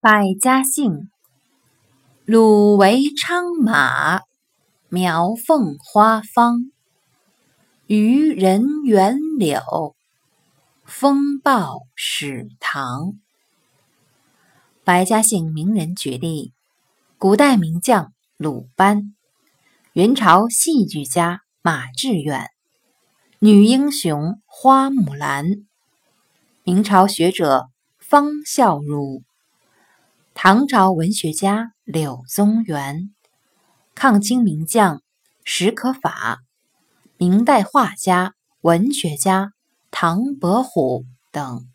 百家姓：鲁为昌马，苗凤花方，渔人袁柳，风暴始唐。百家姓名人举例：古代名将鲁班，元朝戏剧家马致远，女英雄花木兰，明朝学者方孝孺。唐朝文学家柳宗元，抗清名将史可法，明代画家、文学家唐伯虎等。